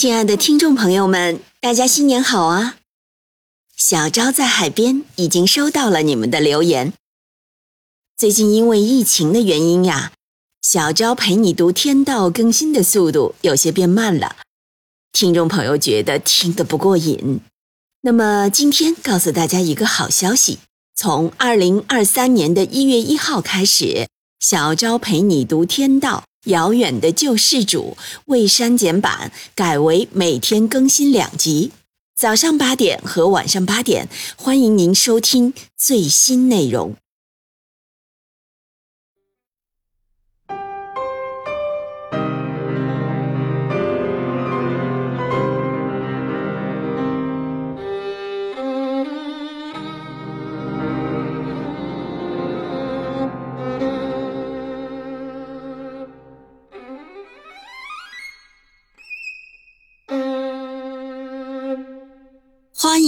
亲爱的听众朋友们，大家新年好啊！小昭在海边已经收到了你们的留言。最近因为疫情的原因呀，小昭陪你读天道更新的速度有些变慢了，听众朋友觉得听得不过瘾。那么今天告诉大家一个好消息，从二零二三年的一月一号开始，小昭陪你读天道。遥远的救世主未删减版改为每天更新两集，早上八点和晚上八点，欢迎您收听最新内容。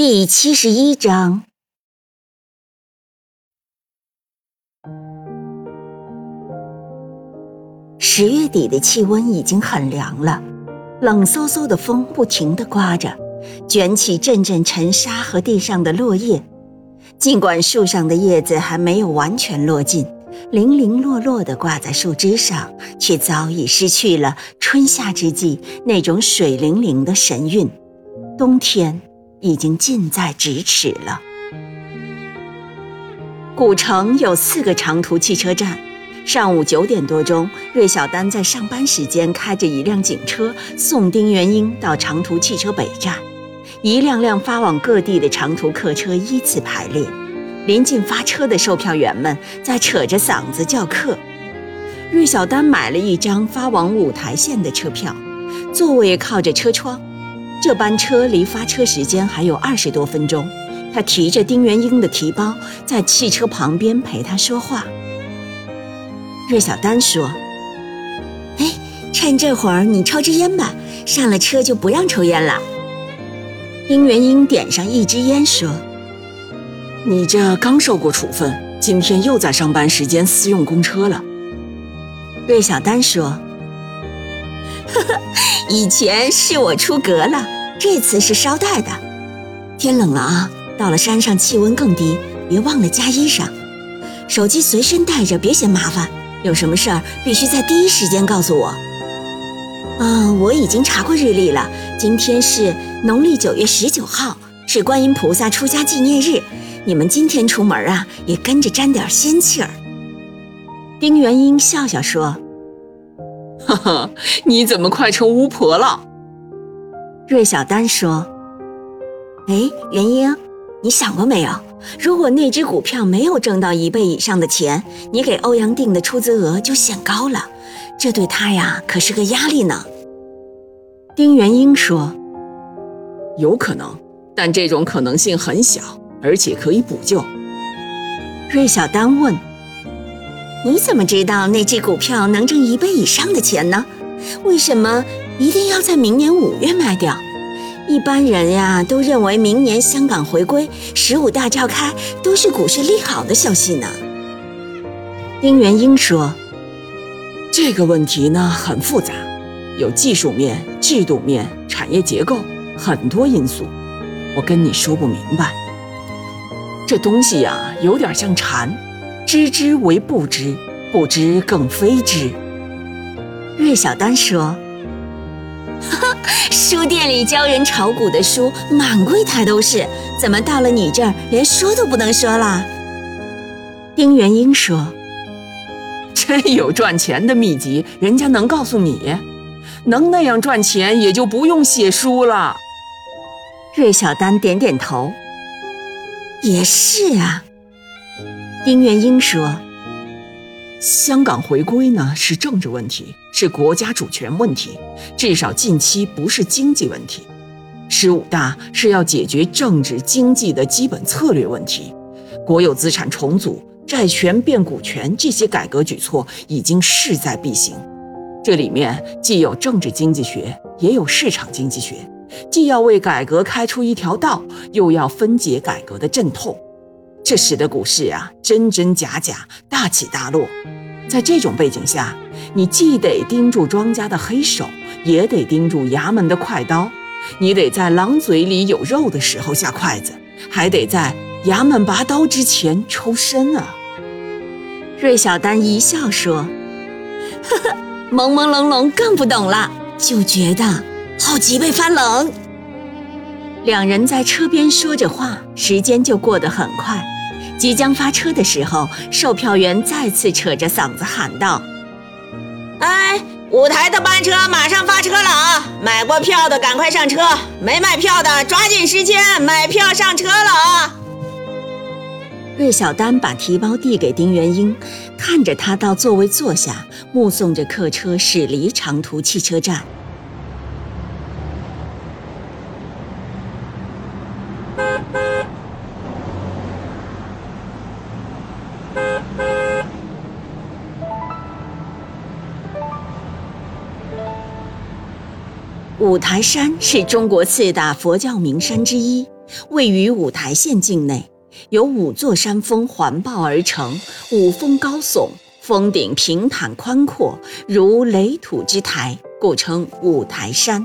第七十一章。十月底的气温已经很凉了，冷飕飕的风不停地刮着，卷起阵阵尘沙和地上的落叶。尽管树上的叶子还没有完全落尽，零零落落地挂在树枝上，却早已失去了春夏之际那种水灵灵的神韵。冬天。已经近在咫尺了。古城有四个长途汽车站。上午九点多钟，芮小丹在上班时间开着一辆警车送丁元英到长途汽车北站。一辆辆发往各地的长途客车依次排列，临近发车的售票员们在扯着嗓子叫客。芮小丹买了一张发往五台县的车票，座位靠着车窗。这班车离发车时间还有二十多分钟，他提着丁元英的提包，在汽车旁边陪他说话。芮小丹说：“哎，趁这会儿你抽支烟吧，上了车就不让抽烟了。”丁元英点上一支烟说：“你这刚受过处分，今天又在上班时间私用公车了。”芮小丹说：“呵呵。”呵 呵以前是我出阁了，这次是捎带的。天冷了啊，到了山上气温更低，别忘了加衣裳。手机随身带着，别嫌麻烦。有什么事儿必须在第一时间告诉我。啊，我已经查过日历了，今天是农历九月十九号，是观音菩萨出家纪念日。你们今天出门啊，也跟着沾点仙气儿。丁元英笑笑说。哈哈，你怎么快成巫婆了？芮小丹说：“哎，元英，你想过没有？如果那只股票没有挣到一倍以上的钱，你给欧阳定的出资额就显高了，这对他呀可是个压力呢。”丁元英说：“有可能，但这种可能性很小，而且可以补救。”芮小丹问。你怎么知道那只股票能挣一倍以上的钱呢？为什么一定要在明年五月卖掉？一般人呀都认为明年香港回归、十五大召开都是股市利好的消息呢。丁元英说：“这个问题呢很复杂，有技术面、制度面、产业结构很多因素，我跟你说不明白。这东西呀有点像禅。”知之为不知，不知更非知。芮小丹说：“哈哈书店里教人炒股的书满柜台都是，怎么到了你这儿连说都不能说了？”丁元英说：“真有赚钱的秘籍，人家能告诉你，能那样赚钱，也就不用写书了。”芮小丹点点头：“也是啊。”丁元英说：“香港回归呢是政治问题，是国家主权问题，至少近期不是经济问题。十五大是要解决政治经济的基本策略问题，国有资产重组、债权变股权这些改革举措已经势在必行。这里面既有政治经济学，也有市场经济学，既要为改革开出一条道，又要分解改革的阵痛。这使得股市啊真真假假，大起大落。在这种背景下，你既得盯住庄家的黑手，也得盯住衙门的快刀。你得在狼嘴里有肉的时候下筷子，还得在衙门拔刀之前抽身啊！芮小丹一笑说：“呵呵，朦朦胧胧更不懂了，就觉得好脊背发冷。”两人在车边说着话，时间就过得很快。即将发车的时候，售票员再次扯着嗓子喊道：“哎！”五台的班车马上发车了啊！买过票的赶快上车，没买票的抓紧时间买票上车了啊！芮小丹把提包递给丁元英，看着他到座位坐下，目送着客车驶离长途汽车站。五台山是中国四大佛教名山之一，位于五台县境内，由五座山峰环抱而成，五峰高耸，峰顶平坦宽阔，如垒土之台，故称五台山。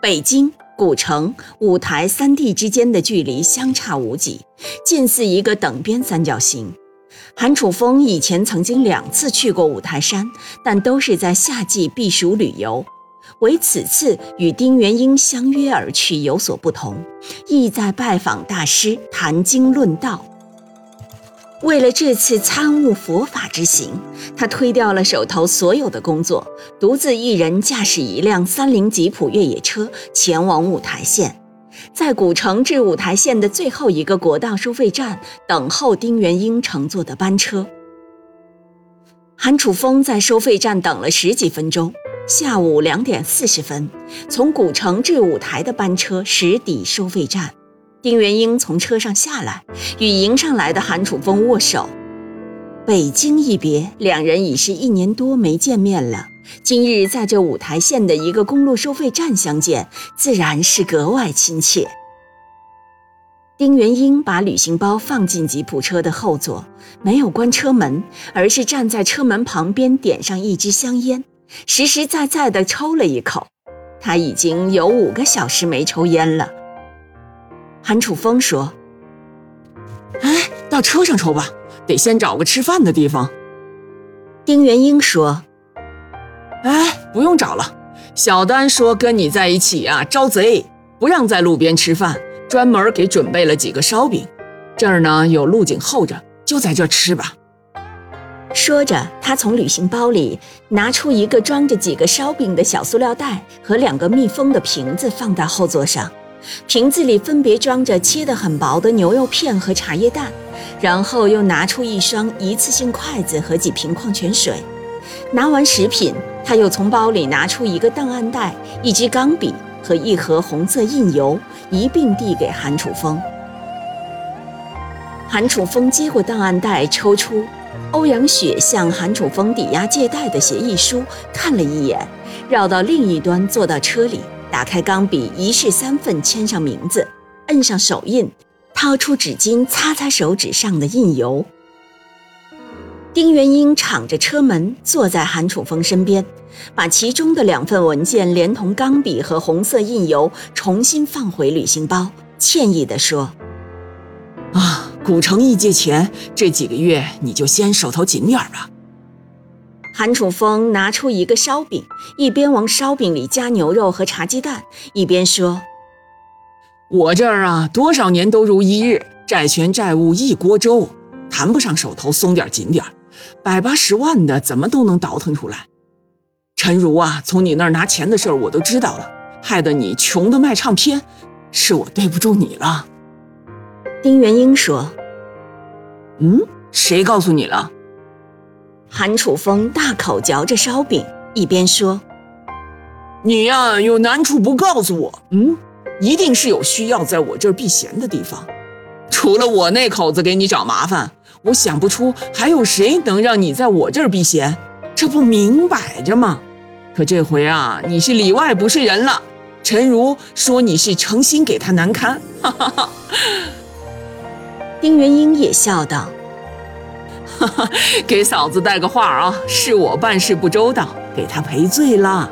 北京、古城、五台三地之间的距离相差无几，近似一个等边三角形。韩楚风以前曾经两次去过五台山，但都是在夏季避暑旅游。唯此次与丁元英相约而去有所不同，意在拜访大师谈经论道。为了这次参悟佛法之行，他推掉了手头所有的工作，独自一人驾驶一辆三菱吉普越野车前往五台县，在古城至五台县的最后一个国道收费站等候丁元英乘坐的班车。韩楚风在收费站等了十几分钟。下午两点四十分，从古城至五台的班车驶抵收费站。丁元英从车上下来，与迎上来的韩楚风握手。北京一别，两人已是一年多没见面了。今日在这五台县的一个公路收费站相见，自然是格外亲切。丁元英把旅行包放进吉普车的后座，没有关车门，而是站在车门旁边，点上一支香烟。实实在在地抽了一口，他已经有五个小时没抽烟了。韩楚风说：“哎，到车上抽吧，得先找个吃饭的地方。”丁元英说：“哎，不用找了，小丹说跟你在一起啊招贼，不让在路边吃饭，专门给准备了几个烧饼，这儿呢有路警候着，就在这吃吧。”说着，他从旅行包里拿出一个装着几个烧饼的小塑料袋和两个密封的瓶子，放到后座上。瓶子里分别装着切得很薄的牛肉片和茶叶蛋。然后又拿出一双一次性筷子和几瓶矿泉水。拿完食品，他又从包里拿出一个档案袋、一支钢笔和一盒红色印油，一并递给韩楚风。韩楚风接过档案袋，抽出。欧阳雪向韩楚风抵押借贷的协议书看了一眼，绕到另一端，坐到车里，打开钢笔，一式三份，签上名字，摁上手印，掏出纸巾擦擦手指上的印油。丁元英敞着车门，坐在韩楚风身边，把其中的两份文件连同钢笔和红色印油重新放回旅行包，歉意地说：“啊。”古城一借钱，这几个月你就先手头紧点吧。韩楚风拿出一个烧饼，一边往烧饼里加牛肉和茶鸡蛋，一边说：“我这儿啊，多少年都如一日，债权债务一锅粥，谈不上手头松点紧点，百八十万的怎么都能倒腾出来。陈如啊，从你那儿拿钱的事儿我都知道了，害得你穷的卖唱片，是我对不住你了。”丁元英说。嗯，谁告诉你了？韩楚风大口嚼着烧饼，一边说：“你呀，有难处不告诉我？嗯，一定是有需要在我这儿避嫌的地方。除了我那口子给你找麻烦，我想不出还有谁能让你在我这儿避嫌。这不明摆着吗？可这回啊，你是里外不是人了。陈如说你是诚心给他难堪。”哈哈哈。丁元英也笑道：“哈哈，给嫂子带个话啊，是我办事不周到，给她赔罪了。”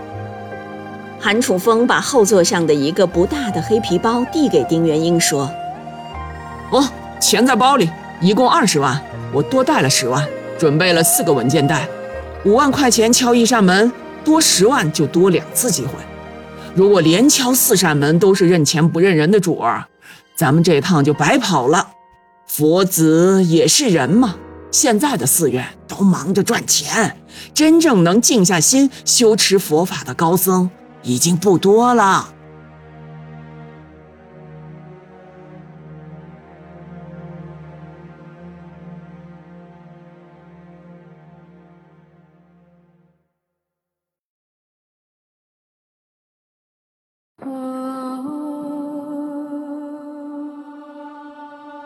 韩楚风把后座上的一个不大的黑皮包递给丁元英，说：“哦，钱在包里，一共二十万，我多带了十万，准备了四个文件袋，五万块钱敲一扇门，多十万就多两次机会。如果连敲四扇门都是认钱不认人的主儿，咱们这趟就白跑了。”佛子也是人嘛，现在的寺院都忙着赚钱，真正能静下心修持佛法的高僧已经不多了。